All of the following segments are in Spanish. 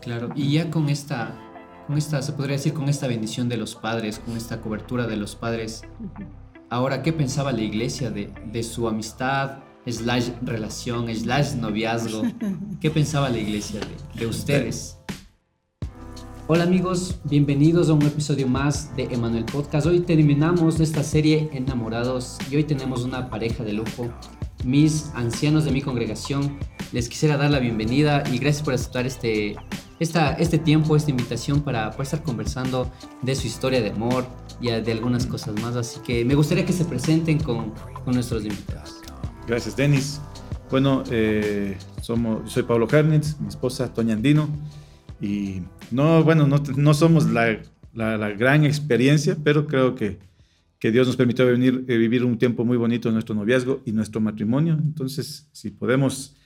Claro, y ya con esta, con esta, se podría decir, con esta bendición de los padres, con esta cobertura de los padres, ahora, ¿qué pensaba la iglesia de, de su amistad, slash relación, slash noviazgo? ¿Qué pensaba la iglesia de, de ustedes? Hola amigos, bienvenidos a un episodio más de Emanuel Podcast. Hoy terminamos esta serie Enamorados y hoy tenemos una pareja de lujo, mis ancianos de mi congregación. Les quisiera dar la bienvenida y gracias por aceptar este, esta, este tiempo, esta invitación para, para estar conversando de su historia de amor y de algunas cosas más. Así que me gustaría que se presenten con, con nuestros invitados. Gracias, Denis. Bueno, eh, somos, soy Pablo Hernitz, mi esposa Toña Andino. Y no, bueno, no, no somos la, la, la, gran experiencia, pero creo que, que Dios nos permitió venir, eh, vivir un tiempo muy bonito en nuestro noviazgo y nuestro matrimonio. Entonces, si podemos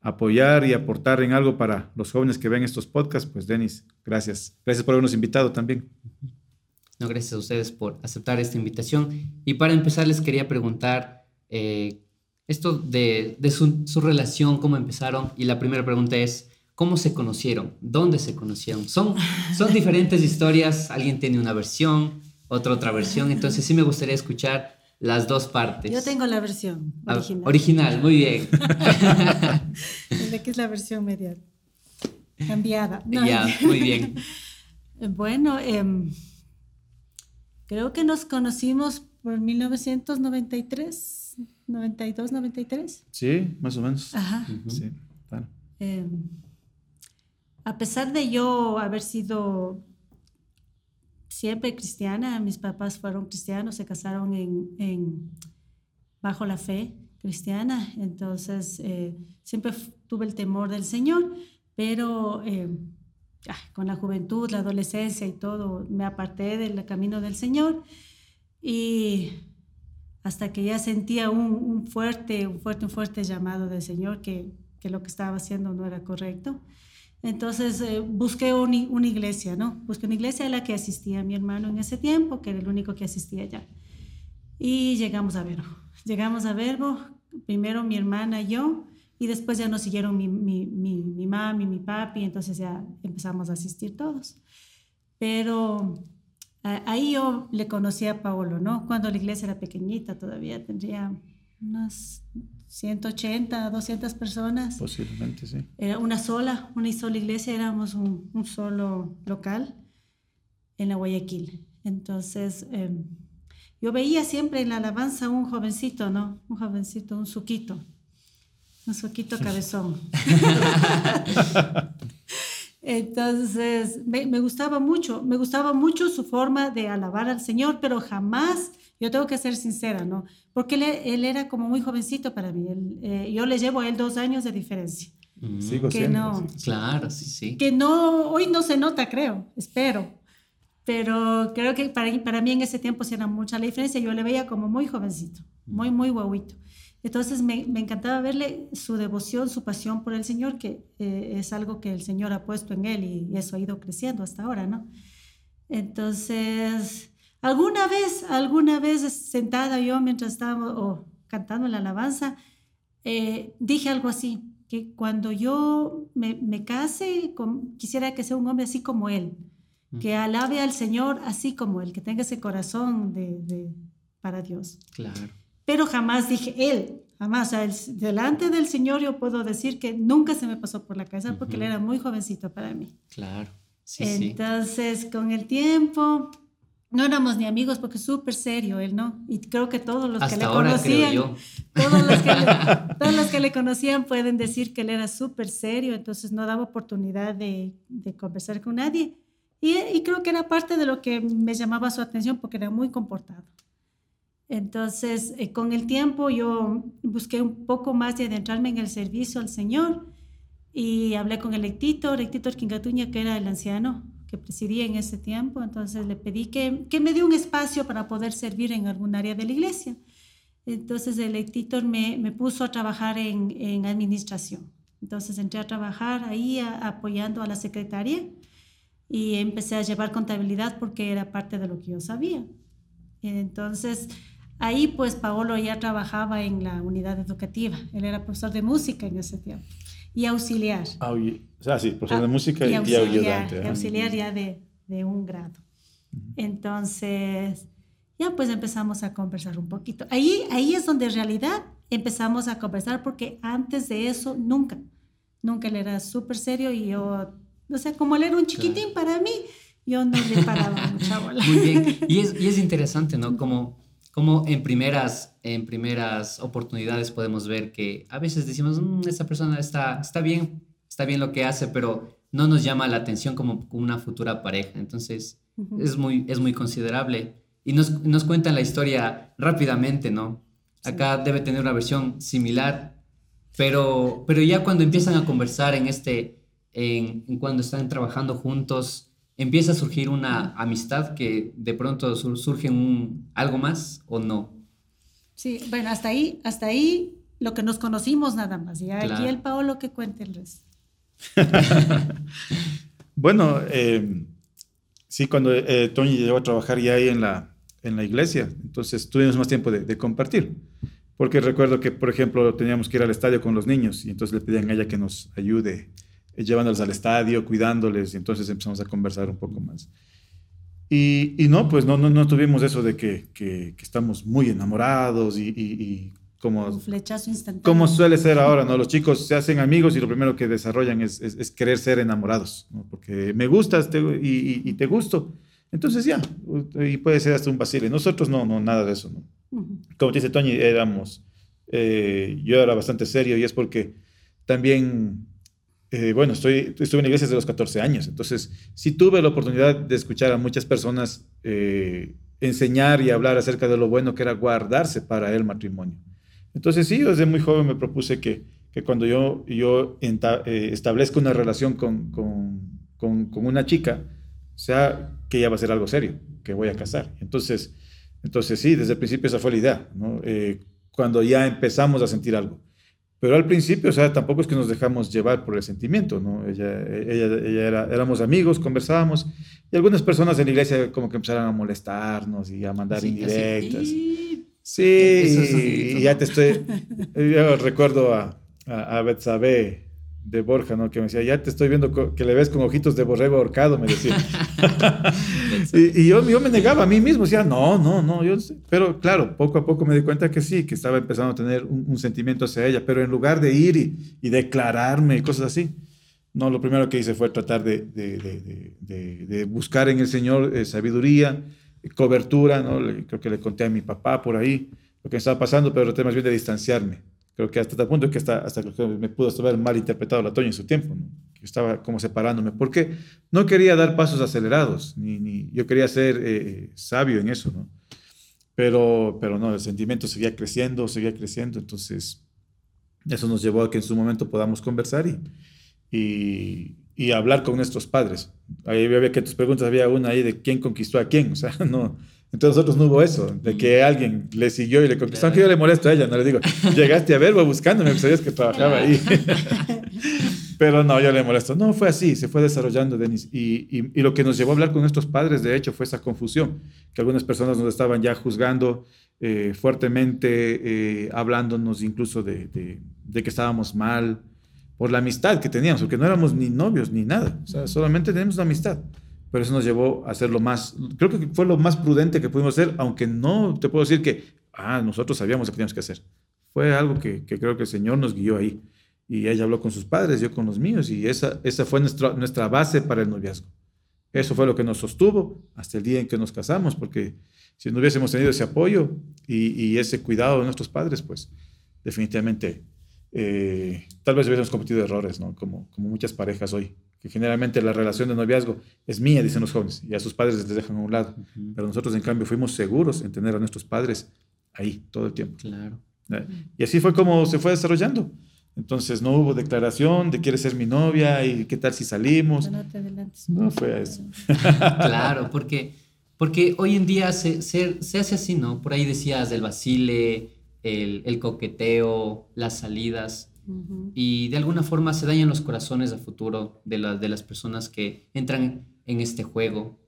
apoyar y aportar en algo para los jóvenes que ven estos podcasts, pues Denis, gracias. Gracias por habernos invitado también. No, gracias a ustedes por aceptar esta invitación. Y para empezar, les quería preguntar eh, esto de, de su, su relación, cómo empezaron. Y la primera pregunta es, ¿Cómo se conocieron? ¿Dónde se conocieron? Son, son diferentes historias, alguien tiene una versión, otra otra versión, entonces sí me gustaría escuchar las dos partes. Yo tengo la versión original. Ah, original, muy bien. ¿De qué es la versión media? Cambiada. No. Ya, muy bien. Bueno, eh, creo que nos conocimos por 1993, 92, 93. Sí, más o menos. Ajá. Uh -huh. Sí, claro. Eh, a pesar de yo haber sido siempre cristiana, mis papás fueron cristianos, se casaron en, en bajo la fe cristiana, entonces eh, siempre tuve el temor del Señor, pero eh, con la juventud, la adolescencia y todo, me aparté del camino del Señor y hasta que ya sentía un, un fuerte, un fuerte, un fuerte llamado del Señor que, que lo que estaba haciendo no era correcto. Entonces eh, busqué un, una iglesia, ¿no? Busqué una iglesia a la que asistía mi hermano en ese tiempo, que era el único que asistía allá. Y llegamos a Verbo. Llegamos a Verbo, primero mi hermana y yo, y después ya nos siguieron mi, mi, mi, mi mami, mi papi, entonces ya empezamos a asistir todos. Pero eh, ahí yo le conocí a Paolo, ¿no? Cuando la iglesia era pequeñita todavía, tendría unas 180, 200 personas. Posiblemente, sí. Era una sola, una sola iglesia, éramos un, un solo local en la Guayaquil. Entonces, eh, yo veía siempre en la alabanza un jovencito, ¿no? Un jovencito, un suquito, un suquito cabezón. Entonces, me, me, gustaba mucho, me gustaba mucho su forma de alabar al Señor, pero jamás, yo tengo que ser sincera, ¿no? Porque él, él era como muy jovencito para mí. Él, eh, yo le llevo a él dos años de diferencia. Mm. Sigo que siendo, no, sí. Claro, sí, sí. Que no, hoy no se nota, creo, espero. Pero creo que para, para mí en ese tiempo sí era mucha la diferencia. Yo le veía como muy jovencito, muy, muy guauito. Entonces me, me, encantaba verle su devoción, su pasión por el Señor, que eh, es algo que el Señor ha puesto en él y, y, eso ha ido creciendo hasta ahora, ¿no? Entonces, alguna vez, alguna vez sentada yo mientras estábamos oh, cantando la alabanza, eh, dije algo así, que cuando yo me, me case, con, quisiera que sea un hombre así como él, que alabe al Señor así como él, que tenga ese corazón de, de para Dios. Claro pero jamás dije él, jamás. O sea, el, delante del Señor yo puedo decir que nunca se me pasó por la cabeza porque uh -huh. él era muy jovencito para mí. Claro. Sí, Entonces, sí. con el tiempo, no éramos ni amigos porque es súper serio él, ¿no? Y creo que todos los Hasta que le ahora, conocían, creo yo. Todos, los que le, todos los que le conocían pueden decir que él era súper serio, entonces no daba oportunidad de, de conversar con nadie. Y, y creo que era parte de lo que me llamaba su atención porque era muy comportado. Entonces, eh, con el tiempo yo busqué un poco más de adentrarme en el servicio al Señor y hablé con el Lectitor, Lectitor Quingatuña, que era el anciano que presidía en ese tiempo. Entonces le pedí que, que me dio un espacio para poder servir en algún área de la iglesia. Entonces el Lectitor me, me puso a trabajar en, en, administración. Entonces entré a trabajar ahí apoyando a la secretaria y empecé a llevar contabilidad porque era parte de lo que yo sabía. Entonces, Ahí pues Paolo ya trabajaba en la unidad educativa, él era profesor de música en ese tiempo. Y auxiliar. o sea, sí, profesor de ah, música y, ayudante. Y auxiliar ya de, de un grado. Entonces, ya pues empezamos a conversar un poquito. Ahí, ahí es donde en realidad empezamos a conversar porque antes de eso nunca, nunca él era súper serio y yo, no sé, como él era un chiquitín para mí, yo no le paraba mucha bola. Muy bien, y es, y es interesante, ¿no? Como, como en, primeras, en primeras oportunidades podemos ver que a veces decimos, mm, esta persona está, está bien, está bien lo que hace, pero no nos llama la atención como una futura pareja. Entonces, es, muy, es muy considerable. Y nos, nos cuentan la historia rápidamente, ¿no? Acá debe tener una versión similar, pero, pero ya cuando empiezan a conversar en este, en, cuando están trabajando juntos, empieza a surgir una amistad que de pronto surge un, algo más o no. Sí, bueno, hasta ahí, hasta ahí lo que nos conocimos nada más. Y aquí el Paolo que cuente el resto. bueno, eh, sí, cuando eh, Tony llegó a trabajar ya ahí en la, en la iglesia, entonces tuvimos más tiempo de, compartir. Porque recuerdo que, por ejemplo, teníamos que ir al estadio con los niños y entonces le pedían a ella que nos ayude eh, llevándoles al estadio, cuidándoles y entonces empezamos a conversar un poco más. Y, y no, pues no, no, no, tuvimos eso de que, que, estamos muy enamorados y, y como, un flechazo instantáneo. Como suele ser ahora, ¿no? Los chicos se hacen amigos y lo primero que desarrollan es, es, querer ser enamorados, ¿no? Porque me gustas y, y, te gusto. Entonces ya, y puede ser hasta un vacile. Nosotros no, no, nada de eso, ¿no? Como dice Toñi, éramos, eh, yo era bastante serio y es porque también, eh, bueno, estoy, estuve en iglesias de los 14 años, entonces sí tuve la oportunidad de escuchar a muchas personas eh, enseñar y hablar acerca de lo bueno que era guardarse para el matrimonio. Entonces sí, desde muy joven me propuse que, cuando yo, yo eh, establezca una relación con, con, con, una chica, sea que ya va a ser algo serio, que voy a casar. Entonces, entonces sí, desde el principio esa fue la idea, cuando ya empezamos a sentir algo. Pero al principio, o sea, tampoco es que nos dejamos llevar por el sentimiento, ¿no? Ella, ella, ella era, éramos amigos, conversábamos, y algunas personas en la iglesia como que empezaron a molestarnos y a mandar indirectas. Sí, y ya te estoy. Yo recuerdo a, a, a Betsabe de Borja, ¿no? Que me decía, ya te estoy viendo que le ves con ojitos de borrego ahorcado, me decía. y, yo, yo, me negaba a mí mismo, decía, no, no, no, yo Pero claro, poco a poco me di cuenta que sí, que estaba empezando a tener un, sentimiento hacia ella, pero en lugar de ir y, y, declararme y cosas así, no, lo primero que hice fue tratar de, de, de, de buscar en el Señor eh, sabiduría, cobertura, ¿no? creo que le conté a mi papá por ahí lo que estaba pasando, pero traté más bien de distanciarme. Creo que hasta tal punto que hasta, hasta que me pudo haber mal interpretado la Toña en su tiempo, que estaba como separándome, porque no quería dar pasos acelerados, ni, ni yo quería ser eh, sabio en eso, ¿no? Pero, pero no, el sentimiento seguía creciendo, seguía creciendo, entonces eso nos llevó a que en su momento podamos conversar y, y, y hablar con nuestros padres. Ahí había que tus preguntas, había una ahí de quién conquistó a quién, o sea, no. Entonces nosotros no hubo eso, de que alguien le siguió y le conquistó, aunque yo le molesto a ella, no le digo, llegaste a verlo buscándome, sabías que trabajaba ahí. Pero no, yo le molesto. No, fue así, se fue desarrollando, Denis. Y, y, y, lo que nos llevó a hablar con nuestros padres, de hecho, fue esa confusión, que algunas personas nos estaban ya juzgando eh, fuertemente, eh, hablándonos incluso de, de, de, que estábamos mal, por la amistad que teníamos, porque no éramos ni novios ni nada, o sea, solamente teníamos una amistad. Pero eso nos llevó a hacer lo más, creo que fue lo más prudente que pudimos hacer, aunque no te puedo decir que, ah, nosotros sabíamos lo que teníamos que hacer. Fue algo que, creo que el Señor nos guió ahí. Y ella habló con sus padres, yo con los míos, y esa, esa fue nuestra, nuestra base para el noviazgo. Eso fue lo que nos sostuvo hasta el día en que nos casamos, porque si no hubiésemos tenido ese apoyo y, y ese cuidado de nuestros padres, pues definitivamente eh, tal vez hubiésemos cometido errores, ¿no? Como, como muchas parejas hoy, que generalmente la relación de noviazgo es mía, dicen los jóvenes, y a sus padres les dejan a un lado. Pero nosotros, en cambio, fuimos seguros en tener a nuestros padres ahí todo el tiempo. Claro. ¿Eh? Y así fue como se fue desarrollando. Entonces no hubo declaración de quieres ser mi novia y qué tal si salimos. No, te no fue eso. claro, porque, porque hoy en día se, se, se hace así, ¿no? Por ahí decías del Basile, el, coqueteo, las salidas. Y de alguna forma se dañan los corazones a futuro de, de las personas que entran en este juego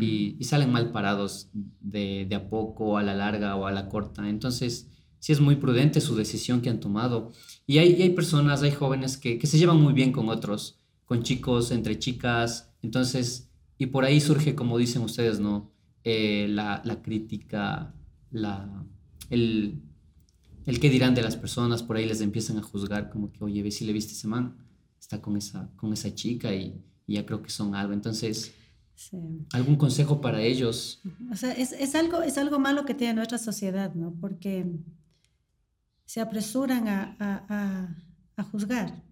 y, salen mal parados de, a poco, a la larga o a la corta. Entonces, sí es muy prudente su decisión que han tomado. Y hay, hay personas, hay jóvenes que, que, se llevan muy bien con otros, con chicos, entre chicas. Entonces, y por ahí surge, como dicen ustedes, ¿no? Eh, la, la, crítica, la, el, el qué dirán de las personas, por ahí les empiezan a juzgar como que, oye, ve si le viste ese man, está con esa, con esa chica y, y ya creo que son algo. Entonces, sí. ¿algún consejo para ellos? O sea, es, es, algo, es algo malo que tiene nuestra sociedad, ¿no? Porque se apresuran a, a, a juzgar.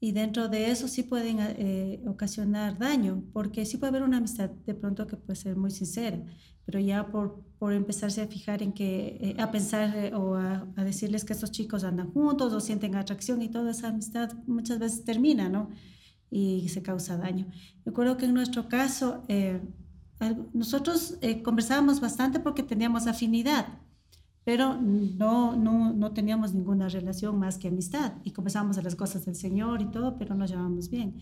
Y dentro de eso sí pueden eh, ocasionar daño, porque sí puede haber una amistad de pronto que puede ser muy sincera, pero ya por, por empezarse a fijar en que, eh, a pensar eh, o a, a, decirles que estos chicos andan juntos o sienten atracción y toda esa amistad muchas veces termina, ¿no? Y se causa daño. Recuerdo que en nuestro caso, eh, nosotros conversábamos bastante porque teníamos afinidad pero no, no, no teníamos ninguna relación más que amistad y conversábamos de las cosas del Señor y todo, pero nos llevábamos bien.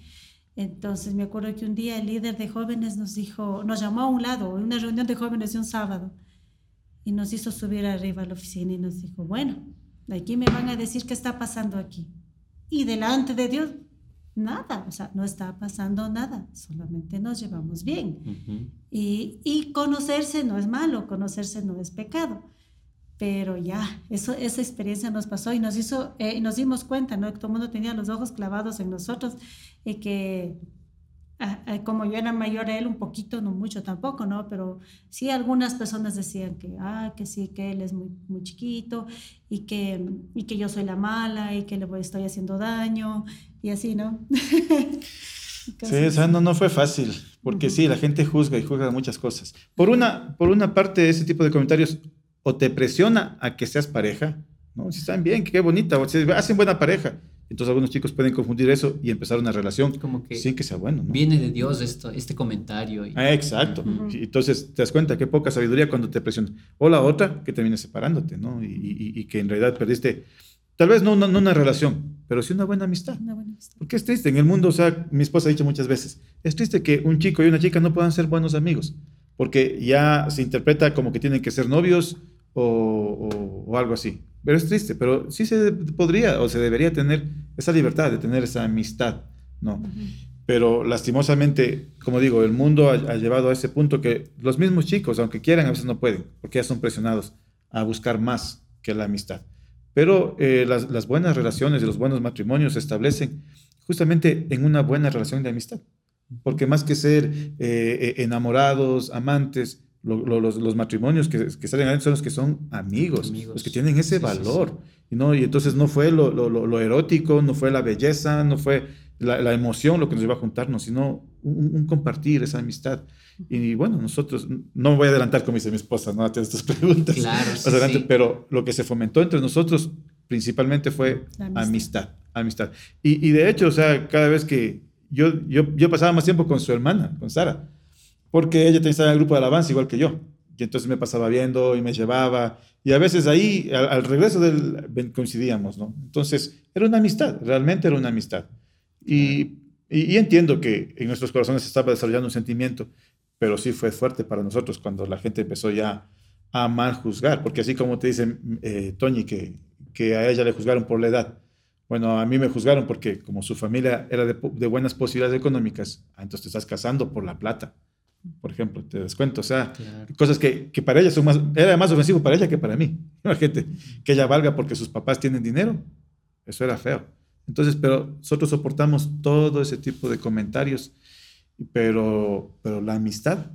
Entonces me acuerdo que un día el líder de jóvenes nos dijo, nos llamó a un lado, en una reunión de jóvenes de un sábado, y nos hizo subir arriba a la oficina y nos dijo, bueno, aquí me van a decir qué está pasando aquí. Y delante de Dios, nada, o sea, no está pasando nada, solamente nos llevamos bien. Uh -huh. y, y conocerse no es malo, conocerse no es pecado pero ya, eso, esa experiencia nos pasó y nos hizo, eh, nos dimos cuenta, ¿no? Que todo el mundo tenía los ojos clavados en nosotros y que como yo era mayor a él un poquito, no mucho tampoco, ¿no? Pero sí algunas personas decían que, ah, que sí, que él es muy, muy chiquito y que, y que yo soy la mala y que le estoy haciendo daño y así, ¿no? Sí, o sea, no, no fue fácil, porque sí, la gente juzga y juzga muchas cosas. Por una, por una parte, ese tipo de comentarios o te presiona a que seas pareja, ¿no? Si están bien, qué bonita, o si hacen buena pareja. Entonces algunos chicos pueden confundir eso y empezar una relación Como que sin que sea bueno. ¿no? Viene de Dios esto, este comentario. Y... Ah, exacto. Uh -huh. Entonces te das cuenta qué poca sabiduría cuando te presiona. O la otra, que termina separándote, ¿no? Y, y, y que en realidad perdiste, tal vez no, no, no, una relación, pero sí una buena amistad. Una buena amistad. Porque es triste. En el mundo, o sea, mi esposa ha dicho muchas veces, es triste que un chico y una chica no puedan ser buenos amigos, porque ya se interpreta como que tienen que ser novios o, o, o, algo así. Pero es triste, pero sí se podría o se debería tener esa libertad de tener esa amistad, ¿no? Uh -huh. Pero lastimosamente, como digo, el mundo ha, ha, llevado a ese punto que los mismos chicos, aunque quieran, a veces no pueden, porque ya son presionados a buscar más que la amistad. Pero eh, las, las buenas relaciones y los buenos matrimonios se establecen justamente en una buena relación de amistad. Porque más que ser eh, enamorados, amantes, lo, lo, los, los, matrimonios que, que, salen adelante son los que son amigos, amigos. los que tienen ese sí, valor. Sí, sí. Y, ¿no? y entonces no fue lo, lo, erótico, no fue la belleza, no fue la, la, emoción lo que nos iba a juntarnos, sino un, un compartir esa amistad. Y bueno, nosotros, no me voy a adelantar como dice mi esposa, no a estas preguntas, claro, adelante, pero lo que se fomentó entre nosotros principalmente fue amistad. amistad, amistad. Y, y, de hecho, o sea, cada vez que yo, yo, yo pasaba más tiempo con su hermana, con Sara, porque ella estaba en el grupo de alabanza igual que yo. Y entonces me pasaba viendo y me llevaba. Y a veces ahí, al, al regreso del, coincidíamos, ¿no? Entonces, era una amistad, realmente era una amistad. Y, y, y, entiendo que en nuestros corazones se estaba desarrollando un sentimiento, pero sí fue fuerte para nosotros cuando la gente empezó ya a mal juzgar, porque así como te dicen, eh, Toñi, que, que a ella le juzgaron por la edad, bueno, a mí me juzgaron porque como su familia era de, de buenas posibilidades económicas, ah, entonces te estás casando por la plata por ejemplo, te descuento, o sea, claro. cosas que, que, para ella son más, era más ofensivo para ella que para mí. Imagínate, que ella valga porque sus papás tienen dinero, eso era feo. Entonces, pero nosotros soportamos todo ese tipo de comentarios, pero, pero la amistad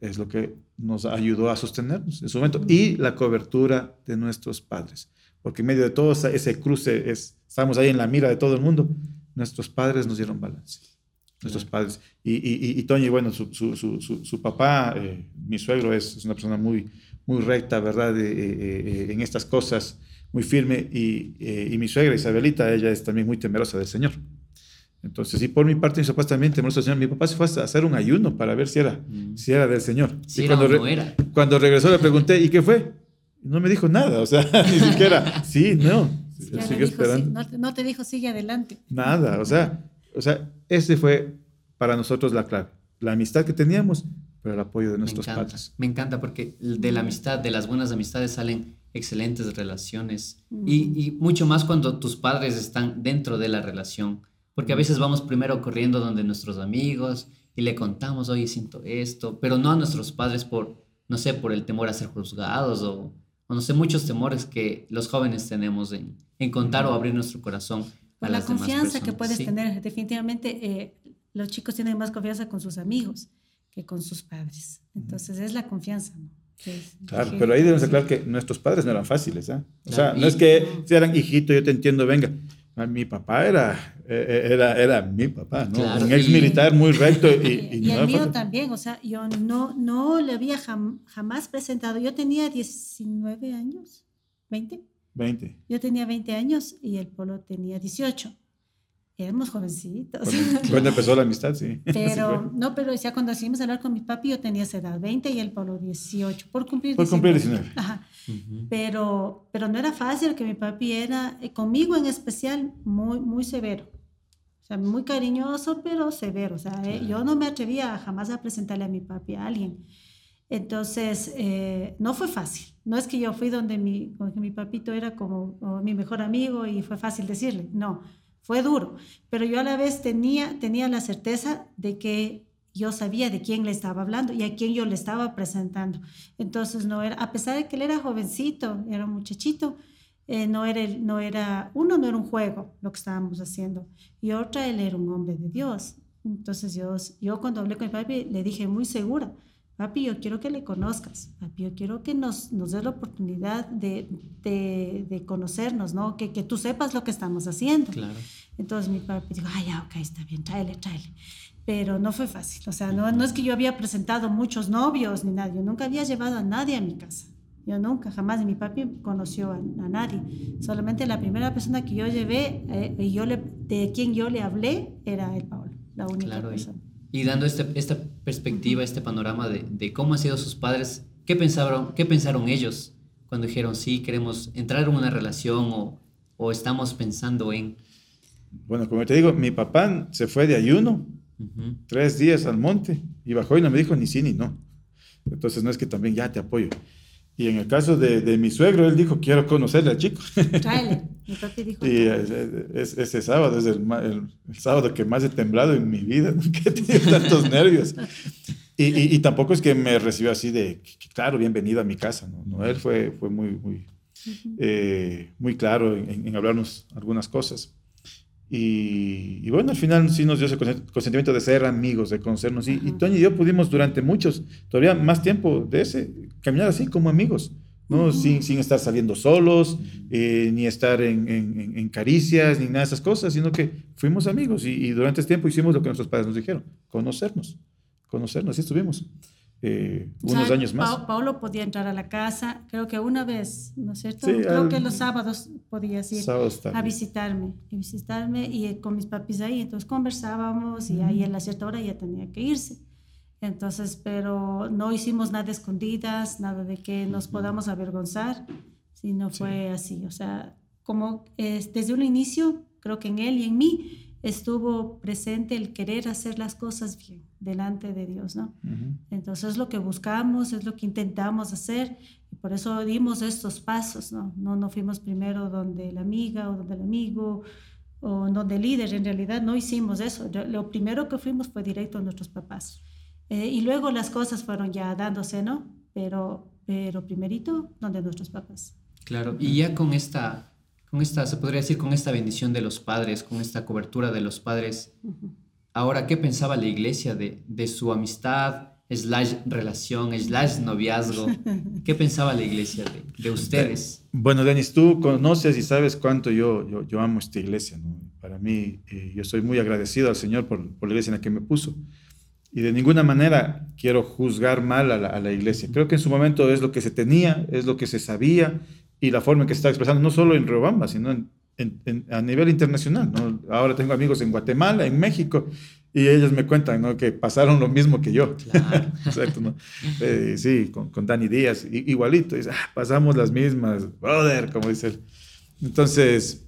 es lo que nos ayudó a sostenernos en su momento y la cobertura de nuestros padres, porque en medio de todo ese cruce, es, estamos ahí en la mira de todo el mundo, nuestros padres nos dieron balance nuestros padres. Y, y, y, Toño, bueno, su, su, su, su papá, eh, mi suegro, es, es, una persona muy, muy recta, ¿verdad? Eh, eh, en estas cosas, muy firme. Y, y, mi suegra, Isabelita, ella es también muy temerosa del Señor. Entonces, y por mi parte, mis papás también temerosos del Señor. Mi papá se fue a hacer un ayuno para ver si era, mm. si era del Señor. Si y era cuando, o no era. cuando regresó le pregunté, ¿y qué fue? No me dijo nada, o sea, ni siquiera, sí, no. Siguió esperando. Sí, no, no te dijo, sigue adelante. Nada, o sea, o sea, ese fue para nosotros la clave. La amistad que teníamos, pero el apoyo de nuestros me encanta, padres. Me encanta porque de la amistad, de las buenas amistades salen excelentes relaciones y, y, mucho más cuando tus padres están dentro de la relación, porque a veces vamos primero corriendo donde nuestros amigos y le contamos, oye, siento esto, pero no a nuestros padres por, no sé, por el temor a ser juzgados o, o no sé, muchos temores que los jóvenes tenemos en, en contar o abrir nuestro corazón. Por la confianza que puedes tener, definitivamente eh, los chicos tienen más confianza con sus amigos que con sus padres. Entonces es la confianza, ¿no? claro, pero ahí debemos aclarar que nuestros padres no eran fáciles, ¿eh? O sea, no es que si eran hijito, yo te entiendo, venga. Mi papá era, eh, eh, era, era mi papá, ¿no? un ex militar muy recto. Y, y, el mío también, o sea, yo no, no le había jamás presentado. Yo tenía 19 años, 20. 20. Yo tenía 20 años y el Polo tenía 18 éramos jovencitos. Cuando, empezó la amistad, sí. Pero, no, pero ya cuando decidimos hablar con mi papi, yo tenía esa edad, 20 y el Polo 18, por cumplir 19. Por cumplir 19. Ajá. pero, pero no era fácil, que mi papi era, eh, conmigo en especial, muy, muy severo. O sea, muy cariñoso, pero severo. O sea, eh, yo no me atrevía jamás a presentarle a mi papi a alguien. Entonces, eh, no fue fácil. No es que yo fui donde mi, donde mi papito era como mi mejor amigo y fue fácil decirle. No, fue duro, pero yo a la vez tenía, tenía la certeza de que yo sabía de quién le estaba hablando y a quién yo le estaba presentando. Entonces, no era, a pesar de que él era jovencito, era un muchachito, eh, no, era no era, uno no era un juego lo que estábamos haciendo y otra, él era un hombre de Dios. Entonces, yo, yo cuando hablé con mi papi le dije muy segura, papi, yo quiero que le conozcas, papi, yo quiero que nos, nos des la oportunidad de, de, de conocernos, ¿no? Que, que, tú sepas lo que estamos haciendo. Claro. Entonces mi papi dijo, ay, ya, ok, está bien, tráele, tráele. Pero no fue fácil, o sea, no, no es que yo había presentado muchos novios ni nada, yo nunca había llevado a nadie a mi casa. Yo nunca, jamás, mi papi conoció a, a nadie. Solamente la primera persona que yo llevé eh, y yo le, de quien yo le hablé era el Pablo, la única claro, persona. Y, y dando este, esta perspectiva, este panorama de, de, cómo han sido sus padres, ¿qué pensaron, ¿qué pensaron ellos cuando dijeron, sí, queremos entrar en una relación o, o estamos pensando en... Bueno, como te digo, mi papá se fue de ayuno uh -huh. tres días al monte y bajó y no me dijo ni sí ni no. Entonces no es que también ya te apoyo. Y en el caso de, de mi suegro, él dijo, quiero conocerle al chico. Tráele. Mi papi dijo. Y ese, ese sábado es el, el, el, sábado que más he temblado en mi vida, nunca he tenido tantos nervios. Y, y, y, tampoco es que me recibió así de, claro, bienvenido a mi casa. No, no él fue, fue muy, muy, uh -huh. eh, muy claro en, en hablarnos algunas cosas. Y, y, bueno, al final sí nos dio ese consentimiento de ser amigos, de conocernos. Y, y Toño y yo pudimos durante muchos, todavía más tiempo de ese, caminar así como amigos, ¿no? Uh -huh. sin, sin estar saliendo solos, eh, ni estar en, en, en, caricias, ni nada de esas cosas, sino que fuimos amigos y, y, durante este tiempo hicimos lo que nuestros padres nos dijeron, conocernos, conocernos, así estuvimos eh, unos sea, años más. Pa Paulo podía entrar a la casa, creo que una vez, ¿no es cierto? Sí, creo al, que los sábados podías ir a visitarme, y visitarme y con mis papis ahí, entonces conversábamos y ahí a la cierta hora ya tenía que irse. Entonces, pero no hicimos nada escondidas, nada de que nos podamos avergonzar, sino fue sí. así, o sea, como desde un inicio, creo que en él y en mí, estuvo presente el querer hacer las cosas bien delante de Dios, ¿no? Uh -huh. Entonces es lo que buscamos, es lo que intentamos hacer y por eso dimos estos pasos, ¿no? No, no fuimos primero donde la amiga o donde el amigo o donde el líder, en realidad no hicimos eso. Lo primero que fuimos fue directo a nuestros papás. Eh, y luego las cosas fueron ya dándose, ¿no? Pero, pero primerito donde nuestros papás. Claro, y ya con esta con esta, se podría decir, con esta bendición de los padres, con esta cobertura de los padres. Uh -huh. Ahora, ¿qué pensaba la iglesia de, de su amistad, slash relación, slash noviazgo? ¿Qué pensaba la iglesia de, de ustedes? Bueno, Denis, tú conoces y sabes cuánto yo, yo, yo amo esta iglesia. ¿no? Para mí, eh, yo soy muy agradecido al Señor por, por, la iglesia en la que me puso. Y de ninguna manera quiero juzgar mal a la, a la iglesia. Creo que en su momento es lo que se tenía, es lo que se sabía, y la forma en que se está expresando, no solo en Riobamba, sino en, en, en, a nivel internacional. ¿no? Ahora tengo amigos en Guatemala, en México, y ellos me cuentan ¿no? que pasaron lo mismo que yo. Claro. Exacto, ¿no? Eh, sí, con, con, Dani Díaz, igualito. Dice, ah, pasamos las mismas, brother, como dice él. Entonces,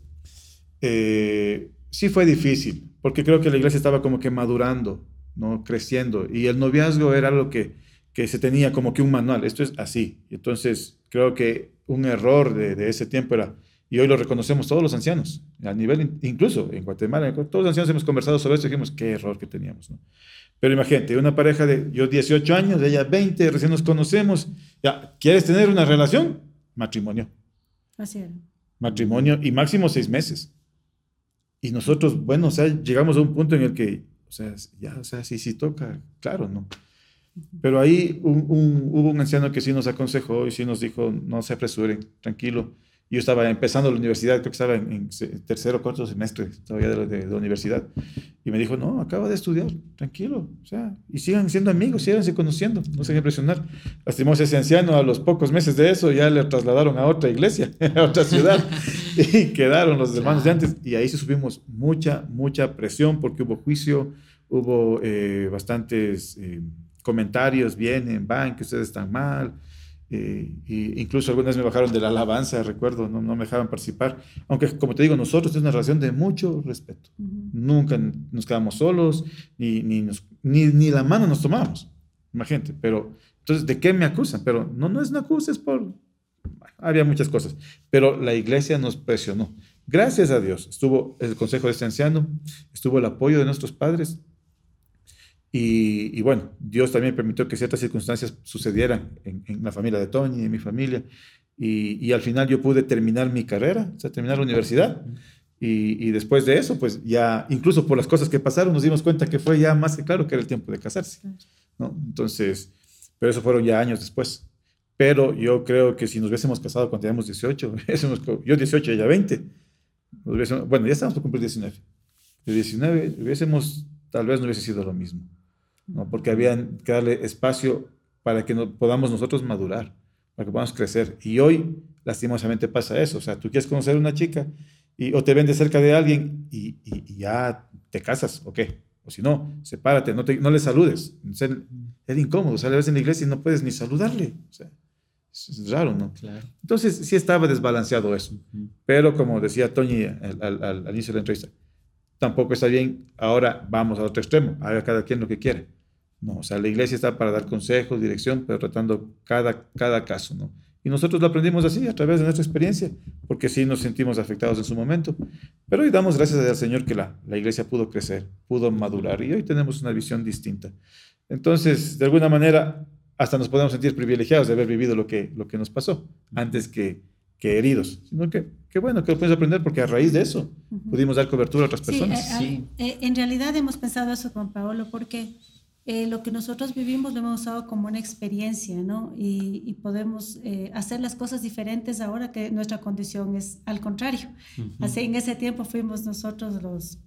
eh, sí fue difícil, porque creo que la iglesia estaba como que madurando, ¿no? creciendo, y el noviazgo era lo que, que se tenía como que un manual, esto es así. Entonces, creo que un error de, de, ese tiempo era, y hoy lo reconocemos todos los ancianos, a nivel, incluso en Guatemala, todos los ancianos hemos conversado sobre esto y dijimos, qué error que teníamos. ¿no? Pero imagínate, una pareja de yo 18 años, ella 20, recién nos conocemos, ya, ¿quieres tener una relación? Matrimonio. Así era. Matrimonio y máximo seis meses. Y nosotros, bueno, o sea, llegamos a un punto en el que, o sea, ya, o sea, sí, sí toca, claro, ¿no? Pero ahí un, un, hubo un anciano que sí nos aconsejó y sí nos dijo, no se apresuren, tranquilo. Yo estaba empezando la universidad, creo que estaba en, en tercero o cuarto semestre todavía de, de, de, la universidad. Y me dijo, no, acaba de estudiar, tranquilo. O sea, y sigan siendo amigos, síganse conociendo, no se dejen presionar. Lastimos ese anciano, a los pocos meses de eso ya le trasladaron a otra iglesia, a otra ciudad. y quedaron los hermanos de antes. Y ahí sí subimos mucha, mucha presión porque hubo juicio, hubo eh, bastantes eh, comentarios, vienen, van, que ustedes están mal eh, y incluso algunas me bajaron de la alabanza, recuerdo, no, no, me dejaban participar. Aunque, como te digo, nosotros es una relación de mucho respeto. Uh -huh. Nunca nos quedamos solos, ni, ni, nos, ni, ni, la mano nos tomamos. Imagínate, pero entonces, ¿de qué me acusan? Pero no, no es una acusa, es por... Había muchas cosas, pero la iglesia nos presionó. Gracias a Dios, estuvo el consejo de este anciano, estuvo el apoyo de nuestros padres, y, y, bueno, Dios también permitió que ciertas circunstancias sucedieran en, en la familia de Tony, en mi familia. Y, y, al final yo pude terminar mi carrera, o sea, terminar la universidad. Y, y, después de eso, pues ya, incluso por las cosas que pasaron, nos dimos cuenta que fue ya más que claro que era el tiempo de casarse. ¿no? Entonces, pero eso fueron ya años después. Pero yo creo que si nos hubiésemos casado cuando teníamos 18, yo 18, ella 20, bueno, ya estábamos por cumplir 19. De 19 hubiésemos, tal vez no hubiese sido lo mismo. ¿No? porque había que darle espacio para que no, podamos nosotros madurar, para que podamos crecer. Y hoy, lastimosamente, pasa eso. O sea, tú quieres conocer a una chica y, o te vendes cerca de alguien y, y, y, ya te casas, ¿o qué? O si no, sepárate, no, te, no le saludes. Es, es incómodo, o sea, le ves en la iglesia y no puedes ni saludarle. O sea, es raro, ¿no? Claro. Entonces, sí estaba desbalanceado eso. Uh -huh. Pero como decía Toñi al, al, al, inicio de la entrevista, tampoco está bien, ahora vamos al otro extremo, haga cada quien lo que quiere. No, o sea, la iglesia está para dar consejos, dirección, pero tratando cada, cada caso, ¿no? Y nosotros lo aprendimos así, a través de nuestra experiencia, porque sí nos sentimos afectados en su momento. Pero hoy damos gracias al Señor que la, la iglesia pudo crecer, pudo madurar, y hoy tenemos una visión distinta. Entonces, de alguna manera, hasta nos podemos sentir privilegiados de haber vivido lo que, lo que nos pasó, antes que, que heridos, sino que, que bueno, que lo puedes aprender porque a raíz de eso pudimos dar cobertura a otras personas. Sí, eh, eh, en realidad hemos pensado eso con Paolo porque eh, lo que nosotros vivimos lo hemos usado como una experiencia, ¿no? Y, y podemos eh, hacer las cosas diferentes ahora que nuestra condición es al contrario. Uh -huh. Así en ese tiempo fuimos nosotros los,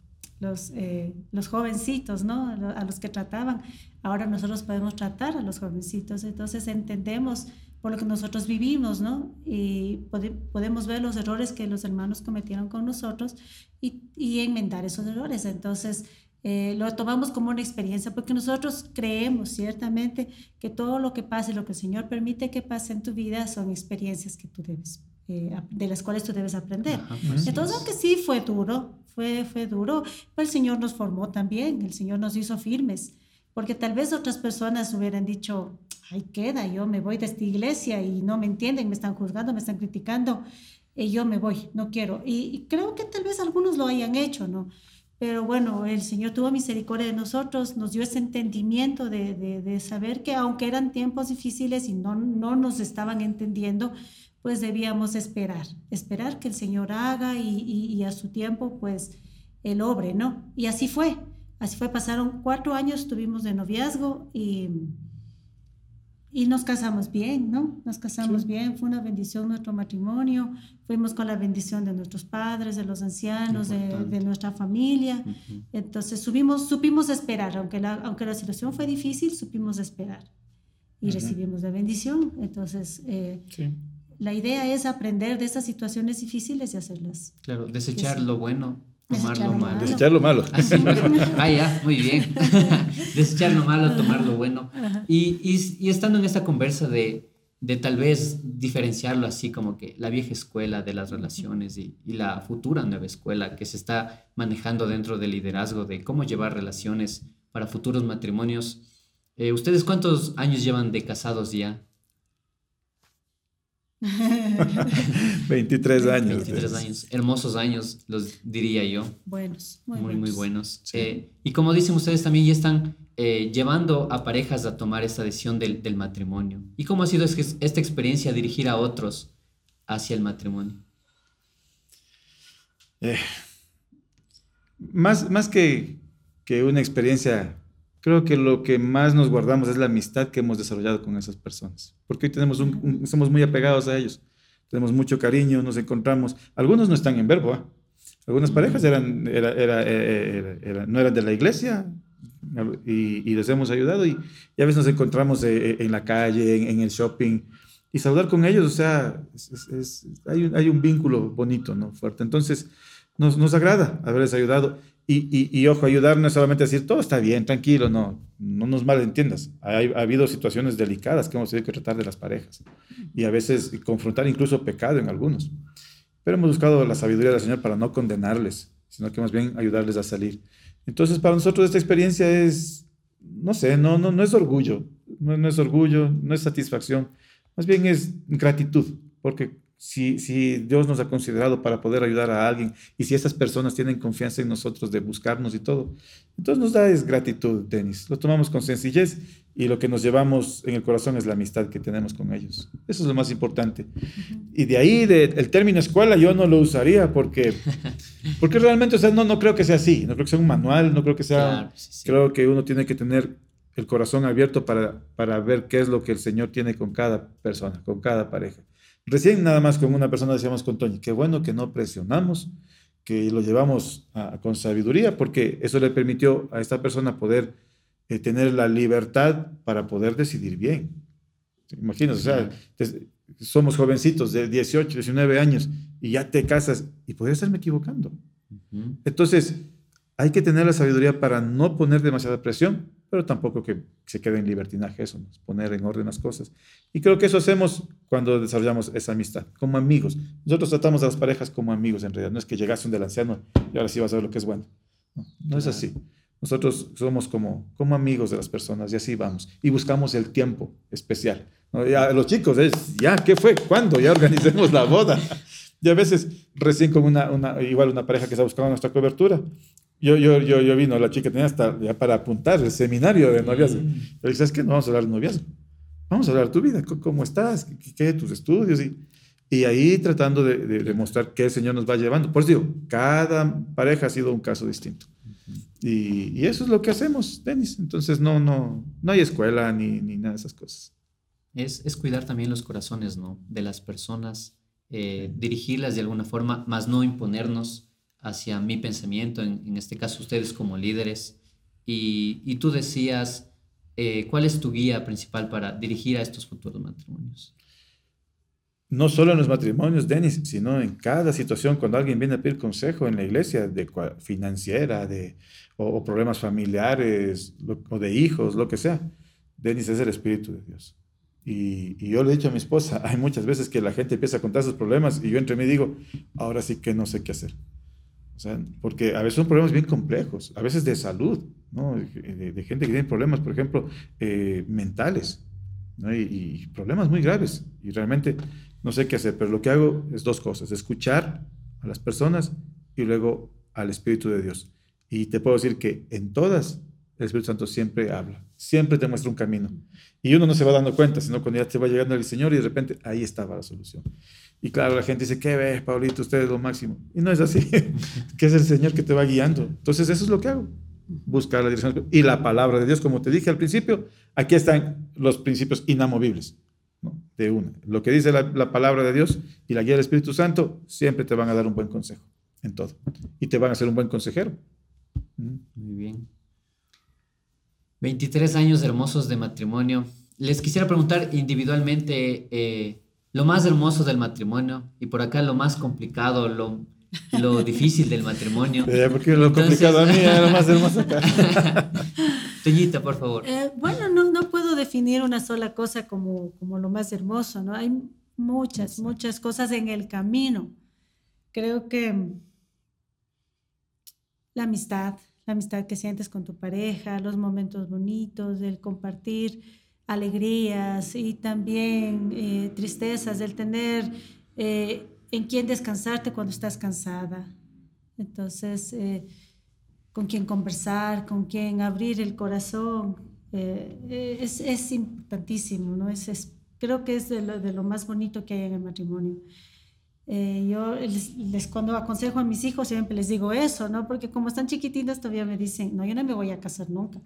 los, eh, los jovencitos, ¿no? A los que trataban. Ahora nosotros podemos tratar a los jovencitos, entonces entendemos por lo que nosotros vivimos, ¿no? Y pod podemos ver los errores que los hermanos cometieron con nosotros y, y enmendar esos errores. Entonces, eh, lo tomamos como una experiencia porque nosotros creemos ciertamente que todo lo que pase, lo que el Señor permite que pase en tu vida son experiencias que tú debes, eh, de las cuales tú debes aprender. Ajá, Entonces, aunque sí fue duro, fue, fue duro, el Señor nos formó también, el Señor nos hizo firmes, porque tal vez otras personas hubieran dicho, ay, queda, yo me voy de esta iglesia y no me entienden, me están juzgando, me están criticando, y yo me voy, no quiero. Y, y creo que tal vez algunos lo hayan hecho, ¿no? Pero bueno, el Señor tuvo misericordia de nosotros, nos dio ese entendimiento de, de, saber que aunque eran tiempos difíciles y no, no nos estaban entendiendo, pues debíamos esperar, esperar que el Señor haga y, y, y, a su tiempo, pues, el obre, ¿no? Y así fue, así fue, pasaron cuatro años, tuvimos de noviazgo y y nos casamos bien, ¿no? Nos casamos sí. bien, fue una bendición nuestro matrimonio, fuimos con la bendición de nuestros padres, de los ancianos, de, de, nuestra familia. Uh -huh. Entonces subimos, supimos esperar, aunque la, aunque la situación fue difícil, supimos esperar y uh -huh. recibimos la bendición. Entonces, eh, sí. la idea es aprender de estas situaciones difíciles y hacerlas. Claro, desechar lo bueno tomar lo malo. Desechar lo malo. Así, ah, ya, muy bien. Desechar lo malo, tomar lo bueno. Y, y, y, estando en esta conversa de, de tal vez diferenciarlo así como que la vieja escuela de las relaciones y, y, la futura nueva escuela que se está manejando dentro del liderazgo de cómo llevar relaciones para futuros matrimonios. Eh, ¿Ustedes cuántos años llevan de casados ya? 23 años. 23 años, hermosos años, los diría yo. Buenos, muy, muy buenos. Muy buenos. Eh, y como dicen ustedes, también ya están eh, llevando a parejas a tomar esta decisión del, del matrimonio. ¿Y cómo ha sido esta experiencia dirigir a otros hacia el matrimonio? Eh, más, más que, que una experiencia creo que lo que más nos guardamos es la amistad que hemos desarrollado con esas personas, porque hoy tenemos un, somos muy apegados a ellos, tenemos mucho cariño, nos encontramos, algunos no están en verbo, ¿ah? algunas parejas eran, era, era, no eran de la iglesia y, y les hemos ayudado y, a veces nos encontramos eh, eh, en la calle, en, el shopping y saludar con ellos, o sea, es, hay, un, hay, un, vínculo bonito, ¿no? Fuerte. Entonces, nos, nos agrada haberles ayudado y, ojo, ayudar no es solamente decir todo está bien, tranquilo, no, no nos malentiendas. Ha, ha habido situaciones delicadas que hemos tenido que tratar de las parejas y a veces confrontar incluso pecado en algunos. Pero hemos buscado la sabiduría del Señor para no condenarles, sino que más bien ayudarles a salir. Entonces, para nosotros esta experiencia es, no sé, no, no, no es orgullo, no, no es orgullo, no es satisfacción, más bien es gratitud, porque si, Dios nos ha considerado para poder ayudar a alguien y si esas personas tienen confianza en nosotros de buscarnos y todo, entonces nos da es gratitud, Denis. Lo tomamos con sencillez y lo que nos llevamos en el corazón es la amistad que tenemos con ellos. Eso es lo más importante. Y de ahí, el término escuela, yo no lo usaría porque, porque realmente, o sea, no, no creo que sea así, no creo que sea un manual, no creo que sea, creo que uno tiene que tener el corazón abierto para, para ver qué es lo que el Señor tiene con cada persona, con cada pareja. Recién nada más con una persona decíamos con Toño, qué bueno que no presionamos, que lo llevamos con sabiduría, porque eso le permitió a esta persona poder eh, tener la libertad para poder decidir bien. Imaginas, o sea, somos jovencitos de 18, 19 años y ya te casas y podría estarme equivocando. Entonces, hay que tener la sabiduría para no poner demasiada presión, pero tampoco que se quede en libertinaje eso, poner en orden las cosas. Y creo que eso hacemos cuando desarrollamos esa amistad, como amigos. Nosotros tratamos a las parejas como amigos en realidad, no es que llegase un del anciano y ahora sí vas a ver lo que es bueno. No, es así. Nosotros somos como, como amigos de las personas y así vamos. Y buscamos el tiempo especial. Ya, los chicos es, ya, ¿qué fue? ¿Cuándo? Ya organicemos la boda. Y a veces, recién con una, una, igual una pareja que está buscando nuestra cobertura, yo, yo, yo, yo vino, la chica tenía hasta ya para apuntar el seminario de noviazgo. Mm. Pero dije, ¿sabes qué? No vamos a hablar de noviazgo. Vamos a hablar de tu vida, cómo estás, qué, tus estudios. Y, y ahí tratando de, de, demostrar qué el Señor nos va llevando. Por eso digo, cada pareja ha sido un caso distinto. Y, y, eso es lo que hacemos, Denis. Entonces no, no, no hay escuela ni, ni nada de esas cosas. Es, es, cuidar también los corazones ¿no? de las personas, eh, dirigirlas de alguna forma, más no imponernos hacia mi pensamiento, en, este caso ustedes como líderes, y, tú decías, eh, ¿cuál es tu guía principal para dirigir a estos futuros matrimonios? No solo en los matrimonios, Denis, sino en cada situación, cuando alguien viene a pedir consejo en la iglesia, de financiera, de, o, problemas familiares, o de hijos, lo que sea, Denis es el Espíritu de Dios. Y, y, yo le he dicho a mi esposa, hay muchas veces que la gente empieza a contar sus problemas y yo entre mí digo, ahora sí que no sé qué hacer. O sea, porque a veces son problemas bien complejos, a veces de salud, ¿no? de, gente que tiene problemas, por ejemplo, eh, mentales, ¿no? y, problemas muy graves. Y realmente no sé qué hacer, pero lo que hago es dos cosas, escuchar a las personas y luego al Espíritu de Dios. Y te puedo decir que en todas el Espíritu Santo siempre habla, siempre te muestra un camino. Y uno no se va dando cuenta, sino cuando ya te va llegando el Señor y de repente ahí estaba la solución. Y claro, la gente dice, ¿qué ves, Paulito? Usted es lo máximo. Y no es así, que es el Señor que te va guiando. Entonces eso es lo que hago, buscar la dirección. Y la palabra de Dios, como te dije al principio, aquí están los principios inamovibles. De una. Lo que dice la, la palabra de Dios y la guía del Espíritu Santo siempre te van a dar un buen consejo en todo. Y te van a ser un buen consejero. Muy bien. 23 años hermosos de matrimonio. Les quisiera preguntar individualmente eh, lo más hermoso del matrimonio y por acá lo más complicado, lo, lo difícil del matrimonio. Eh, porque lo complicado a mí es lo más hermoso acá. Toñita, por favor. Eh, bueno, no, no puedo definir una sola cosa como, como lo más hermoso, ¿no? Hay muchas, muchas cosas en el camino. Creo que la amistad, la amistad que sientes con tu pareja, los momentos bonitos, el compartir alegrías y también eh, tristezas, el tener eh, en quién descansarte cuando estás cansada. Entonces, eh, con quién conversar, con quién abrir el corazón, es, es, importantísimo, ¿no? Es, creo que es de lo, de lo, más bonito que hay en el matrimonio. Yo les, cuando aconsejo a mis hijos siempre les digo eso, ¿no? Porque como están chiquititos todavía me dicen, no, yo no me voy a casar nunca.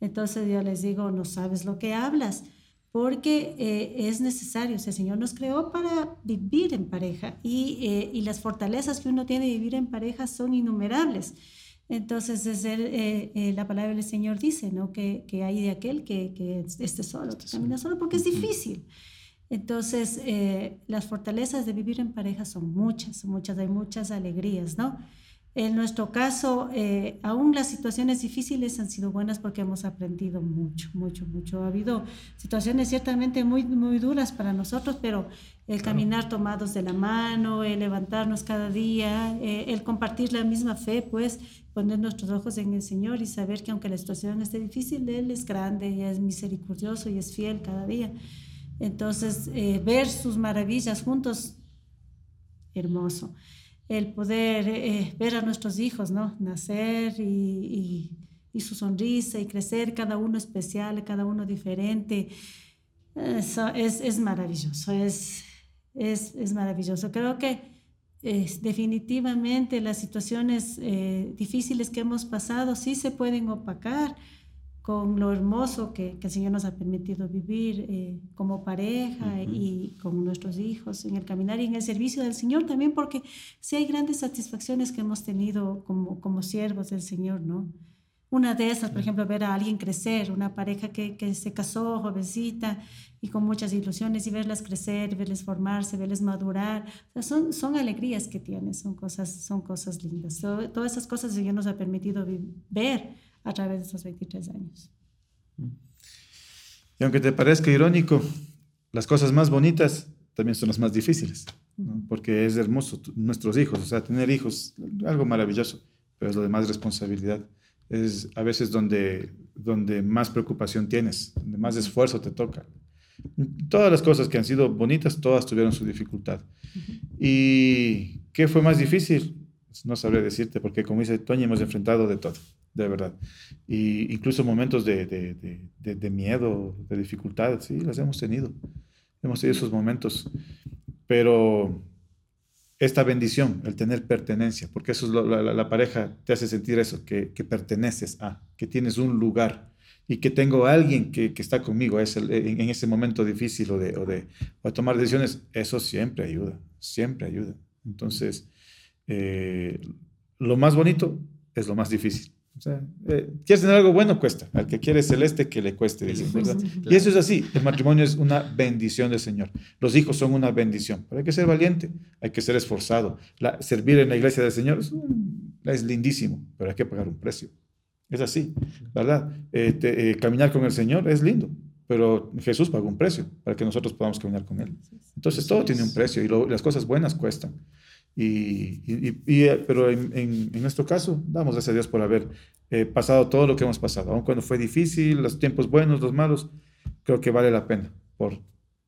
Entonces yo les digo, no sabes lo que hablas porque eh, es necesario, o sea, el Señor nos creó para vivir en pareja y, eh, y, las fortalezas que uno tiene de vivir en pareja son innumerables. Entonces, desde, eh, la palabra del Señor dice, ¿no? Que, que hay de aquel que, que esté solo, que camina solo, porque es difícil. Entonces, las fortalezas de vivir en pareja son muchas, muchas, hay muchas alegrías, ¿no? En nuestro caso, eh, aún las situaciones difíciles han sido buenas porque hemos aprendido mucho, mucho, mucho. Ha habido situaciones ciertamente muy, muy duras para nosotros, pero el caminar tomados de la mano, el levantarnos cada día, eh, el compartir la misma fe, pues poner nuestros ojos en el Señor y saber que aunque la situación esté difícil, Él es grande y es misericordioso y es fiel cada día. Entonces, eh, ver sus maravillas juntos, hermoso el poder eh, ver a nuestros hijos, ¿no? Nacer y, y, su sonrisa y crecer, cada uno especial, cada uno diferente. Eso es, maravilloso, es, es, maravilloso. Creo que definitivamente las situaciones eh, difíciles que hemos pasado sí se pueden opacar con lo hermoso que, que, el Señor nos ha permitido vivir eh, como pareja y con nuestros hijos en el caminar y en el servicio del Señor también, porque sí hay grandes satisfacciones que hemos tenido como, como siervos del Señor, ¿no? Una de esas, por ejemplo, ver a alguien crecer, una pareja que, que, se casó jovencita y con muchas ilusiones y verlas crecer, verles formarse, verles madurar. O sea, son, son alegrías que tiene, son cosas, son cosas lindas. todas esas cosas el Señor nos ha permitido ver a través de esos 23 años. Y aunque te parezca irónico, las cosas más bonitas también son las más difíciles, porque es hermoso, nuestros hijos, o sea, tener hijos, algo maravilloso, pero es lo de más responsabilidad. Es a veces donde, donde más preocupación tienes, donde más esfuerzo te toca. Todas las cosas que han sido bonitas, todas tuvieron su dificultad. ¿Y qué fue más difícil? No sabré decirte, porque como dice Toña, hemos enfrentado de todo de verdad. Y incluso momentos de, de, de, de, miedo, de dificultad, sí, las hemos tenido. Hemos tenido esos momentos. Pero esta bendición, el tener pertenencia, porque eso es la, la, pareja te hace sentir eso, que, que, perteneces a, que tienes un lugar y que tengo a alguien que, que está conmigo es en, en, ese momento difícil o de, o de, o tomar decisiones, eso siempre ayuda, siempre ayuda. Entonces, eh, lo más bonito es lo más difícil. O sea, eh, quieres tener algo bueno, cuesta. Al que quiere celeste, que le cueste, ¿verdad? Y eso es así. El matrimonio es una bendición del Señor. Los hijos son una bendición. Pero hay que ser valiente, hay que ser esforzado. La, servir en la iglesia del Señor es, es, lindísimo, pero hay que pagar un precio. Es así, ¿verdad? Eh, eh, caminar con el Señor es lindo, pero Jesús pagó un precio para que nosotros podamos caminar con Él. Entonces todo tiene un precio y las cosas buenas cuestan. Y, eh, pero en, en, nuestro caso, damos gracias a Dios por haber eh, pasado todo lo que hemos pasado. Aun cuando fue difícil, los tiempos buenos, los malos, creo que vale la pena por,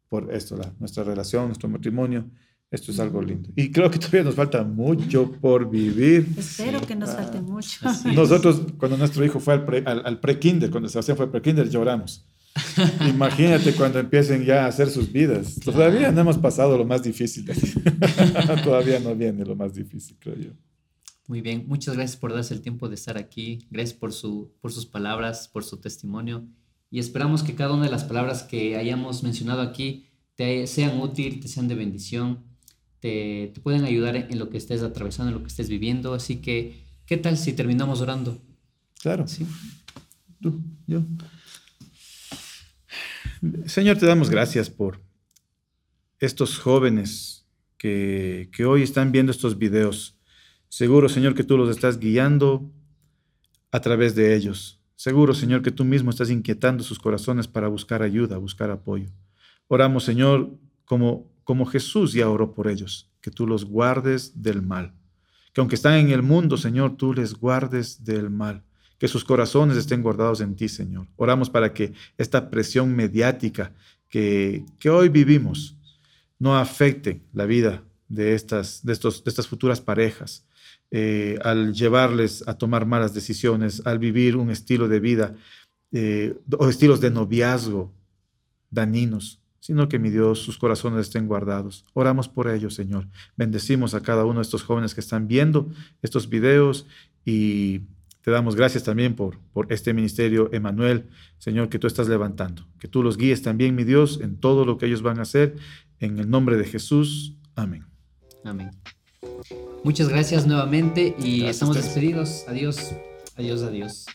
por esto, la, nuestra relación, nuestro matrimonio. Esto es algo lindo. Y creo que todavía nos falta mucho por vivir. Espero que nos falte mucho. Nosotros, cuando nuestro hijo fue al pre-kinder, al, pre cuando Sebastián fue al pre-kinder, lloramos Imagínate cuando empiecen ya a hacer sus vidas. Todavía no hemos pasado lo más difícil. Todavía no viene lo más difícil, creo yo. Muy bien, muchas gracias por darse el tiempo de estar aquí. Gracias por, su, por sus palabras, por su testimonio. Y esperamos que cada una de las palabras que hayamos mencionado aquí te sean útiles, te sean de bendición, te, te pueden ayudar en lo que estés atravesando, en lo que estés viviendo. Así que, ¿qué tal si terminamos orando? Claro. Sí. Tú, yo. Señor, te damos gracias por estos jóvenes que, hoy están viendo estos videos. Seguro, Señor, que tú los estás guiando a través de ellos. Seguro, Señor, que tú mismo estás inquietando sus corazones para buscar ayuda, buscar apoyo. Oramos, Señor, como, como Jesús ya oró por ellos, que tú los guardes del mal. Que aunque están en el mundo, Señor, tú les guardes del mal que sus corazones estén guardados en ti, Señor. Oramos para que esta presión mediática que, que hoy vivimos no afecte la vida de estas, de estos, de estas futuras parejas, eh, al llevarles a tomar malas decisiones, al vivir un estilo de vida eh, o estilos de noviazgo dañinos, sino que mi Dios, sus corazones estén guardados. Oramos por ellos, Señor. Bendecimos a cada uno de estos jóvenes que están viendo estos videos y te damos gracias también por, por este ministerio, Emanuel, Señor, que tú estás levantando. Que tú los guíes también, mi Dios, en todo lo que ellos van a hacer. En el nombre de Jesús. Amén. Amén. Muchas gracias nuevamente y estamos despedidos. Adiós, adiós, adiós.